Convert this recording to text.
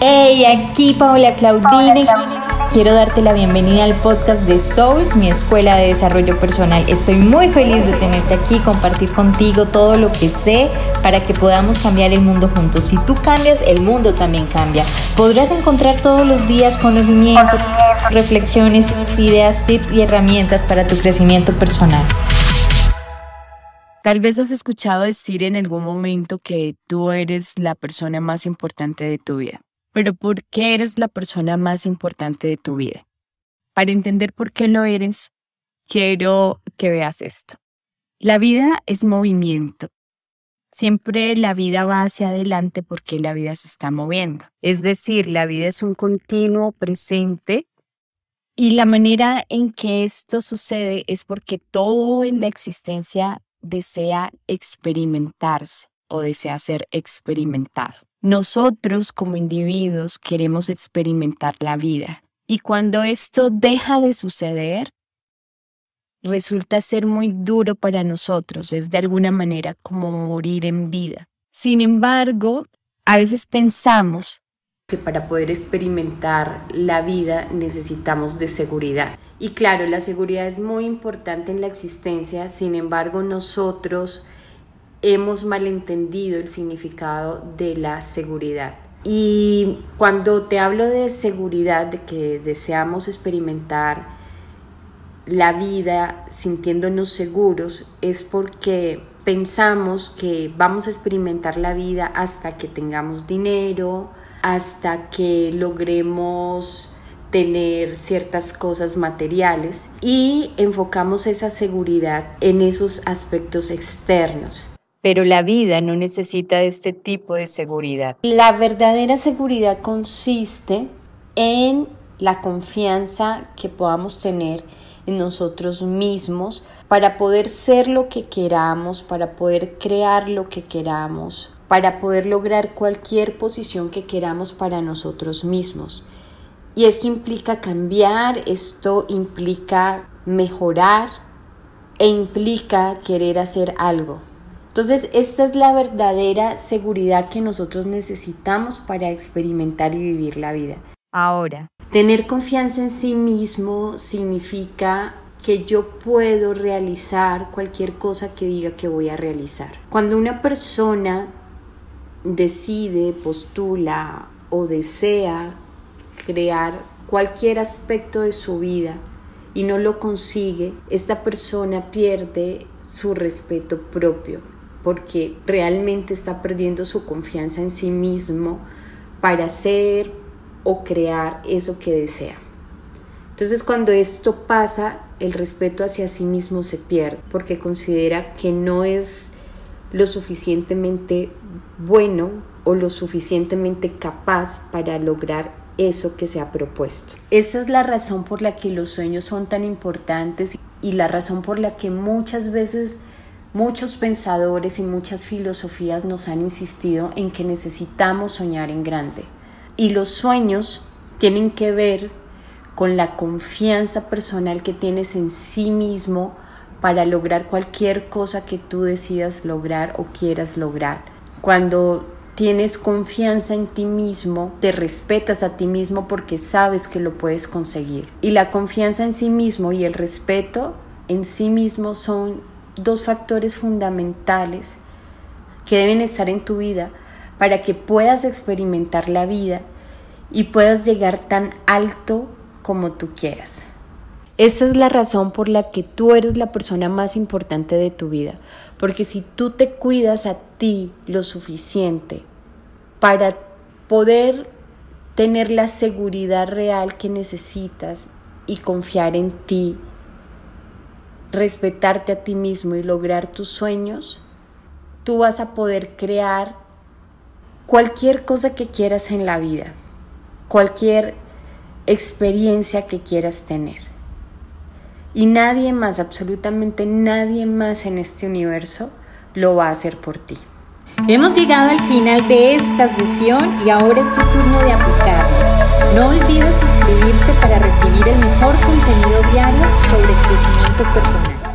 Hey, aquí Paola Claudine. Quiero darte la bienvenida al podcast de Souls, mi escuela de desarrollo personal. Estoy muy feliz de tenerte aquí, compartir contigo todo lo que sé para que podamos cambiar el mundo juntos. Si tú cambias, el mundo también cambia. Podrás encontrar todos los días conocimiento, reflexiones, ideas, tips y herramientas para tu crecimiento personal. Tal vez has escuchado decir en algún momento que tú eres la persona más importante de tu vida. Pero ¿por qué eres la persona más importante de tu vida? Para entender por qué lo eres, quiero que veas esto. La vida es movimiento. Siempre la vida va hacia adelante porque la vida se está moviendo. Es decir, la vida es un continuo presente y la manera en que esto sucede es porque todo en la existencia desea experimentarse o desea ser experimentado. Nosotros como individuos queremos experimentar la vida y cuando esto deja de suceder, resulta ser muy duro para nosotros, es de alguna manera como morir en vida. Sin embargo, a veces pensamos que para poder experimentar la vida necesitamos de seguridad. Y claro, la seguridad es muy importante en la existencia, sin embargo nosotros hemos malentendido el significado de la seguridad. Y cuando te hablo de seguridad, de que deseamos experimentar la vida sintiéndonos seguros, es porque pensamos que vamos a experimentar la vida hasta que tengamos dinero, hasta que logremos tener ciertas cosas materiales y enfocamos esa seguridad en esos aspectos externos. Pero la vida no necesita este tipo de seguridad. La verdadera seguridad consiste en la confianza que podamos tener en nosotros mismos para poder ser lo que queramos, para poder crear lo que queramos, para poder lograr cualquier posición que queramos para nosotros mismos. Y esto implica cambiar, esto implica mejorar e implica querer hacer algo. Entonces, esta es la verdadera seguridad que nosotros necesitamos para experimentar y vivir la vida. Ahora, tener confianza en sí mismo significa que yo puedo realizar cualquier cosa que diga que voy a realizar. Cuando una persona decide, postula o desea crear cualquier aspecto de su vida y no lo consigue, esta persona pierde su respeto propio porque realmente está perdiendo su confianza en sí mismo para hacer o crear eso que desea. Entonces cuando esto pasa, el respeto hacia sí mismo se pierde porque considera que no es lo suficientemente bueno o lo suficientemente capaz para lograr eso que se ha propuesto. Esta es la razón por la que los sueños son tan importantes y la razón por la que muchas veces muchos pensadores y muchas filosofías nos han insistido en que necesitamos soñar en grande. Y los sueños tienen que ver con la confianza personal que tienes en sí mismo para lograr cualquier cosa que tú decidas lograr o quieras lograr. Cuando tienes confianza en ti mismo, te respetas a ti mismo porque sabes que lo puedes conseguir. Y la confianza en sí mismo y el respeto en sí mismo son dos factores fundamentales que deben estar en tu vida para que puedas experimentar la vida y puedas llegar tan alto como tú quieras. Esa es la razón por la que tú eres la persona más importante de tu vida. Porque si tú te cuidas a ti lo suficiente para poder tener la seguridad real que necesitas y confiar en ti, respetarte a ti mismo y lograr tus sueños, tú vas a poder crear cualquier cosa que quieras en la vida, cualquier experiencia que quieras tener. Y nadie más, absolutamente nadie más en este universo lo va a hacer por ti. Hemos llegado al final de esta sesión y ahora es tu turno de aplicarlo. No olvides suscribirte para recibir el mejor contenido diario sobre crecimiento personal.